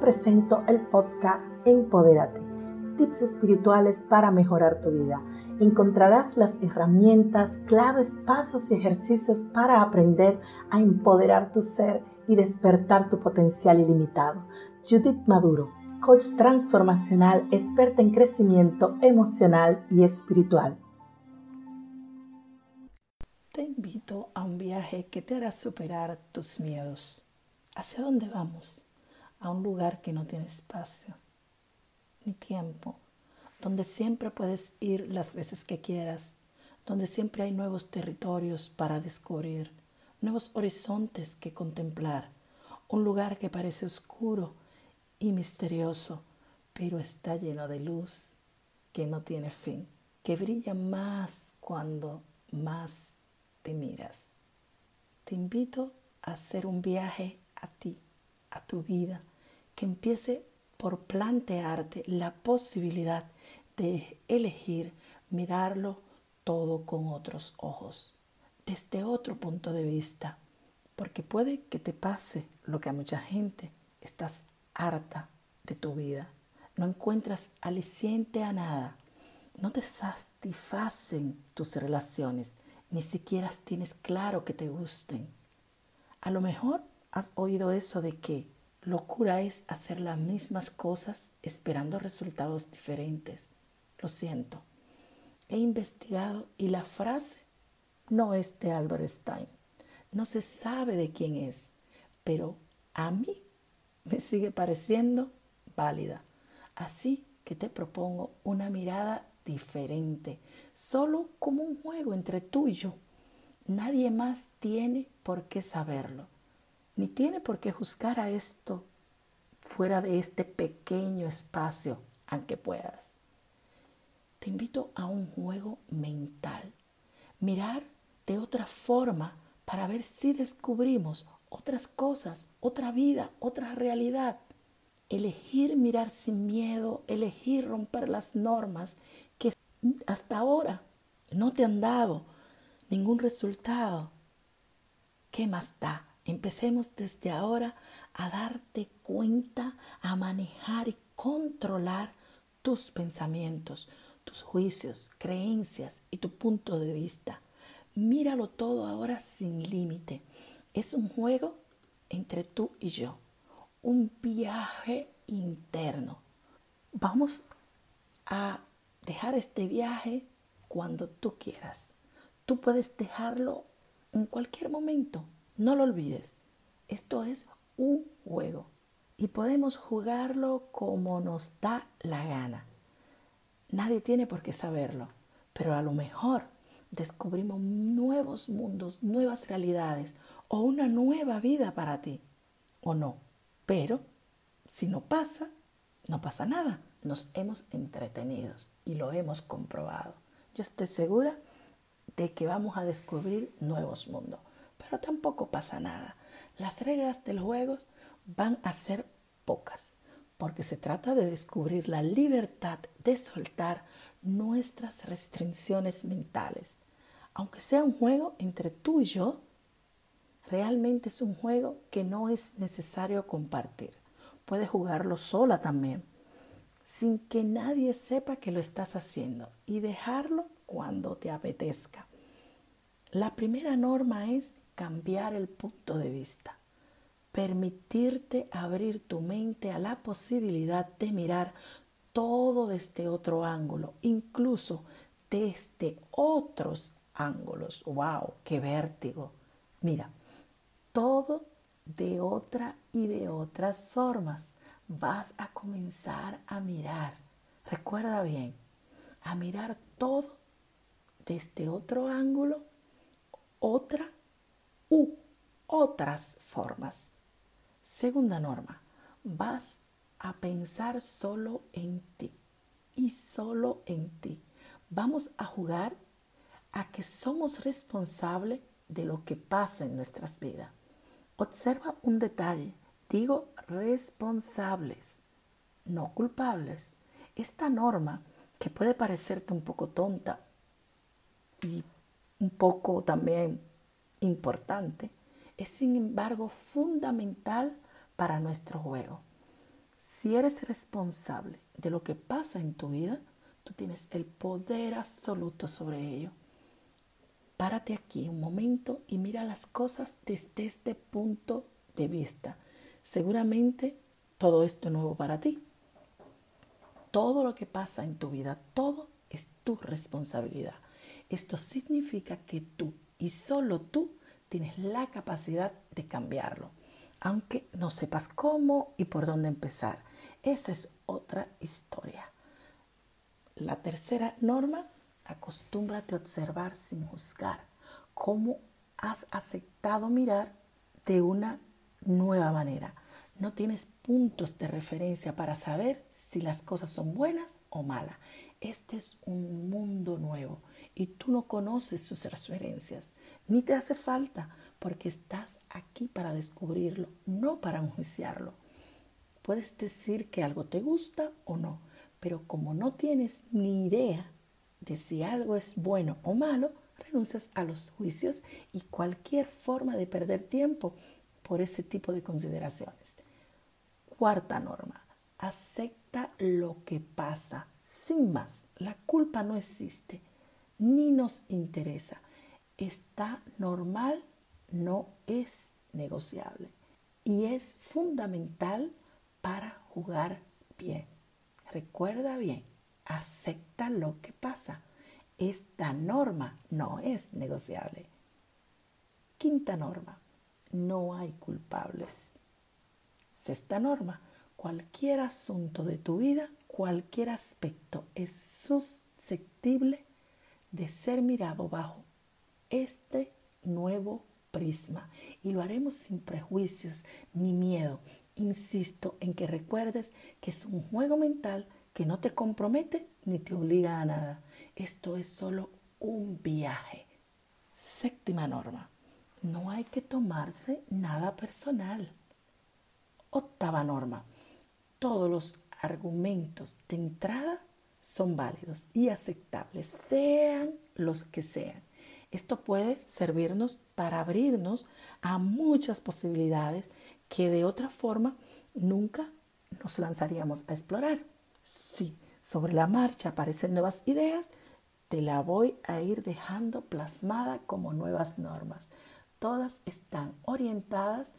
presento el podcast Empodérate, tips espirituales para mejorar tu vida. Encontrarás las herramientas, claves, pasos y ejercicios para aprender a empoderar tu ser y despertar tu potencial ilimitado. Judith Maduro, coach transformacional, experta en crecimiento emocional y espiritual. Te invito a un viaje que te hará superar tus miedos. ¿Hacia dónde vamos? A un lugar que no tiene espacio ni tiempo donde siempre puedes ir las veces que quieras, donde siempre hay nuevos territorios para descubrir, nuevos horizontes que contemplar, un lugar que parece oscuro y misterioso, pero está lleno de luz que no tiene fin, que brilla más cuando más te miras. Te invito a hacer un viaje a ti, a tu vida, que empiece por plantearte la posibilidad de elegir mirarlo todo con otros ojos, desde otro punto de vista, porque puede que te pase lo que a mucha gente, estás harta de tu vida, no encuentras aliciente a nada, no te satisfacen tus relaciones, ni siquiera tienes claro que te gusten. A lo mejor has oído eso de que locura es hacer las mismas cosas esperando resultados diferentes. Lo siento. He investigado y la frase no es de Albert Einstein. No se sabe de quién es, pero a mí me sigue pareciendo válida. Así que te propongo una mirada diferente, solo como un juego entre tú y yo. Nadie más tiene por qué saberlo, ni tiene por qué juzgar a esto fuera de este pequeño espacio, aunque puedas te invito a un juego mental. Mirar de otra forma para ver si descubrimos otras cosas, otra vida, otra realidad. Elegir mirar sin miedo, elegir romper las normas que hasta ahora no te han dado ningún resultado. ¿Qué más da? Empecemos desde ahora a darte cuenta, a manejar y controlar tus pensamientos, tus juicios, creencias y tu punto de vista. Míralo todo ahora sin límite. Es un juego entre tú y yo, un viaje interno. Vamos a dejar este viaje cuando tú quieras. Tú puedes dejarlo en cualquier momento. No lo olvides. Esto es un juego y podemos jugarlo como nos da la gana. Nadie tiene por qué saberlo, pero a lo mejor descubrimos nuevos mundos, nuevas realidades o una nueva vida para ti, o no. Pero si no pasa, no pasa nada. Nos hemos entretenido y lo hemos comprobado. Yo estoy segura de que vamos a descubrir nuevos mundos, pero tampoco pasa nada. Las reglas del juego van a ser pocas porque se trata de descubrir la libertad de soltar nuestras restricciones mentales. Aunque sea un juego entre tú y yo, realmente es un juego que no es necesario compartir. Puedes jugarlo sola también, sin que nadie sepa que lo estás haciendo y dejarlo cuando te apetezca. La primera norma es cambiar el punto de vista permitirte abrir tu mente a la posibilidad de mirar todo desde otro ángulo, incluso desde otros ángulos. ¡Wow! ¡Qué vértigo! Mira, todo de otra y de otras formas. Vas a comenzar a mirar. Recuerda bien, a mirar todo desde otro ángulo, otra u otras formas. Segunda norma, vas a pensar solo en ti y solo en ti. Vamos a jugar a que somos responsables de lo que pasa en nuestras vidas. Observa un detalle, digo responsables, no culpables. Esta norma, que puede parecerte un poco tonta y un poco también importante, es sin embargo fundamental para nuestro juego. si eres responsable de lo que pasa en tu vida, tú tienes el poder absoluto sobre ello. Párate aquí un momento y mira las cosas desde este punto de vista. Seguramente todo esto es nuevo para ti. Todo lo que pasa en tu vida, todo es tu responsabilidad. Esto significa que tú y solo tú tienes la capacidad de cambiarlo, aunque no sepas cómo y por dónde empezar. Esa es otra historia. La tercera norma, acostúmbrate a observar sin juzgar cómo has aceptado mirar de una nueva manera. No tienes puntos de referencia para saber si las cosas son buenas o malas. Este es un mundo nuevo y tú no conoces sus referencias, ni te hace falta, porque estás aquí para descubrirlo, no para enjuiciarlo. Puedes decir que algo te gusta o no, pero como no tienes ni idea de si algo es bueno o malo, renuncias a los juicios y cualquier forma de perder tiempo por ese tipo de consideraciones. Cuarta norma, acepta lo que pasa. Sin más, la culpa no existe ni nos interesa. Está normal, no es negociable. Y es fundamental para jugar bien. Recuerda bien, acepta lo que pasa. Esta norma no es negociable. Quinta norma, no hay culpables. Sexta norma, cualquier asunto de tu vida, cualquier aspecto es susceptible de ser mirado bajo este nuevo prisma y lo haremos sin prejuicios ni miedo. Insisto en que recuerdes que es un juego mental que no te compromete ni te obliga a nada. Esto es solo un viaje. Séptima norma. No hay que tomarse nada personal. Octava norma. Todos los argumentos de entrada son válidos y aceptables, sean los que sean. Esto puede servirnos para abrirnos a muchas posibilidades que de otra forma nunca nos lanzaríamos a explorar. Si sobre la marcha aparecen nuevas ideas, te la voy a ir dejando plasmada como nuevas normas. Todas están orientadas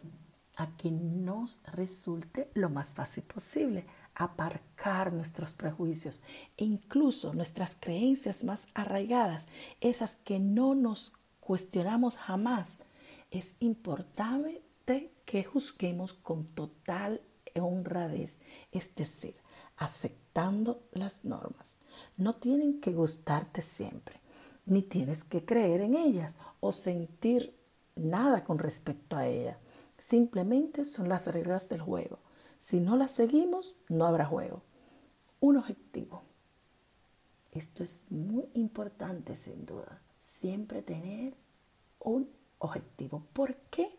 a que nos resulte lo más fácil posible aparcar nuestros prejuicios e incluso nuestras creencias más arraigadas, esas que no nos cuestionamos jamás. Es importante que juzguemos con total honradez, es decir, aceptando las normas. No tienen que gustarte siempre, ni tienes que creer en ellas o sentir nada con respecto a ellas. Simplemente son las reglas del juego. Si no las seguimos, no habrá juego. Un objetivo. Esto es muy importante sin duda. Siempre tener un objetivo. ¿Por qué?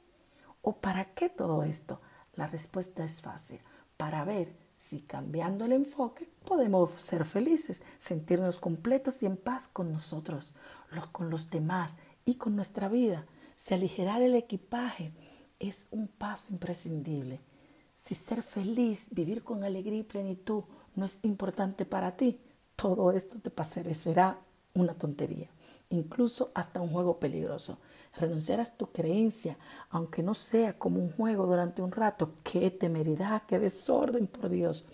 ¿O para qué todo esto? La respuesta es fácil. Para ver si cambiando el enfoque podemos ser felices, sentirnos completos y en paz con nosotros, con los demás y con nuestra vida. Si aligerar el equipaje es un paso imprescindible. Si ser feliz, vivir con alegría y plenitud no es importante para ti, todo esto te parecerá una tontería, incluso hasta un juego peligroso. Renunciar a tu creencia, aunque no sea como un juego durante un rato, qué temeridad, qué desorden, por Dios.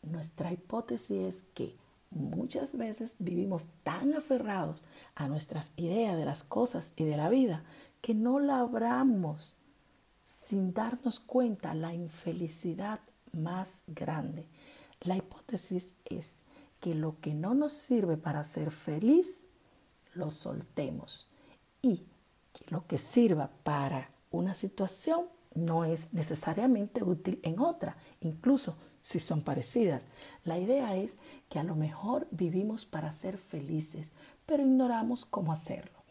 Nuestra hipótesis es que muchas veces vivimos tan aferrados a nuestras ideas de las cosas y de la vida que no labramos sin darnos cuenta la infelicidad más grande. La hipótesis es que lo que no nos sirve para ser feliz, lo soltemos. Y que lo que sirva para una situación no es necesariamente útil en otra, incluso si son parecidas. La idea es que a lo mejor vivimos para ser felices, pero ignoramos cómo hacerlo.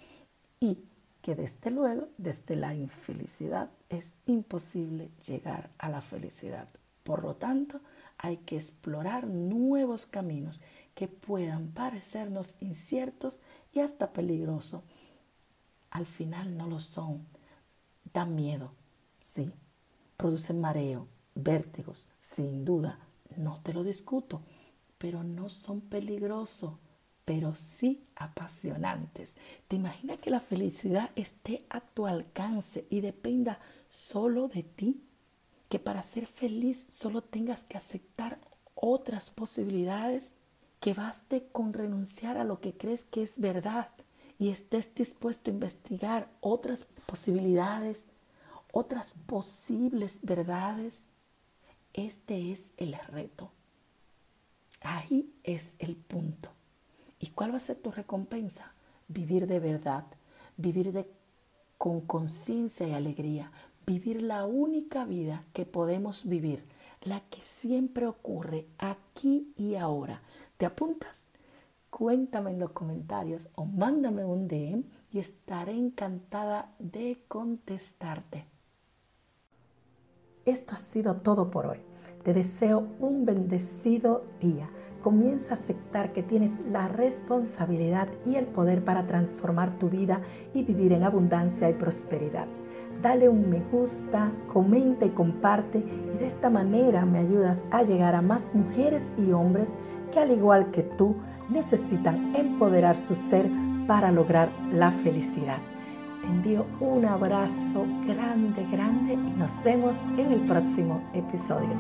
Y que desde luego, desde la infelicidad, es imposible llegar a la felicidad. Por lo tanto, hay que explorar nuevos caminos que puedan parecernos inciertos y hasta peligrosos. Al final no lo son. Dan miedo, sí. Producen mareo, vértigos, sin duda. no te lo discuto, pero no son peligrosos, pero sí apasionantes. ¿Te imaginas que la felicidad esté a tu alcance y dependa solo de ti? Que para ser feliz solo tengas que aceptar otras posibilidades, que baste con renunciar a lo que crees que es verdad y estés dispuesto a investigar otras posibilidades, otras posibles verdades. Este es el reto. Ahí es el punto. ¿Y cuál va a ser tu recompensa? Vivir de verdad, vivir de, con conciencia y alegría, vivir la única vida que podemos vivir, la que siempre ocurre aquí y ahora. ¿Te apuntas? Cuéntame en los comentarios o mándame un DM y estaré encantada de contestarte. Esto ha sido todo por hoy. Te deseo un bendecido día comienza a aceptar que tienes la responsabilidad y el poder para transformar tu vida y vivir en abundancia y prosperidad. Dale un me gusta, comenta y comparte y de esta manera me ayudas a llegar a más mujeres y hombres que al igual que tú necesitan empoderar su ser para lograr la felicidad. Te envío un abrazo grande, grande y nos vemos en el próximo episodio.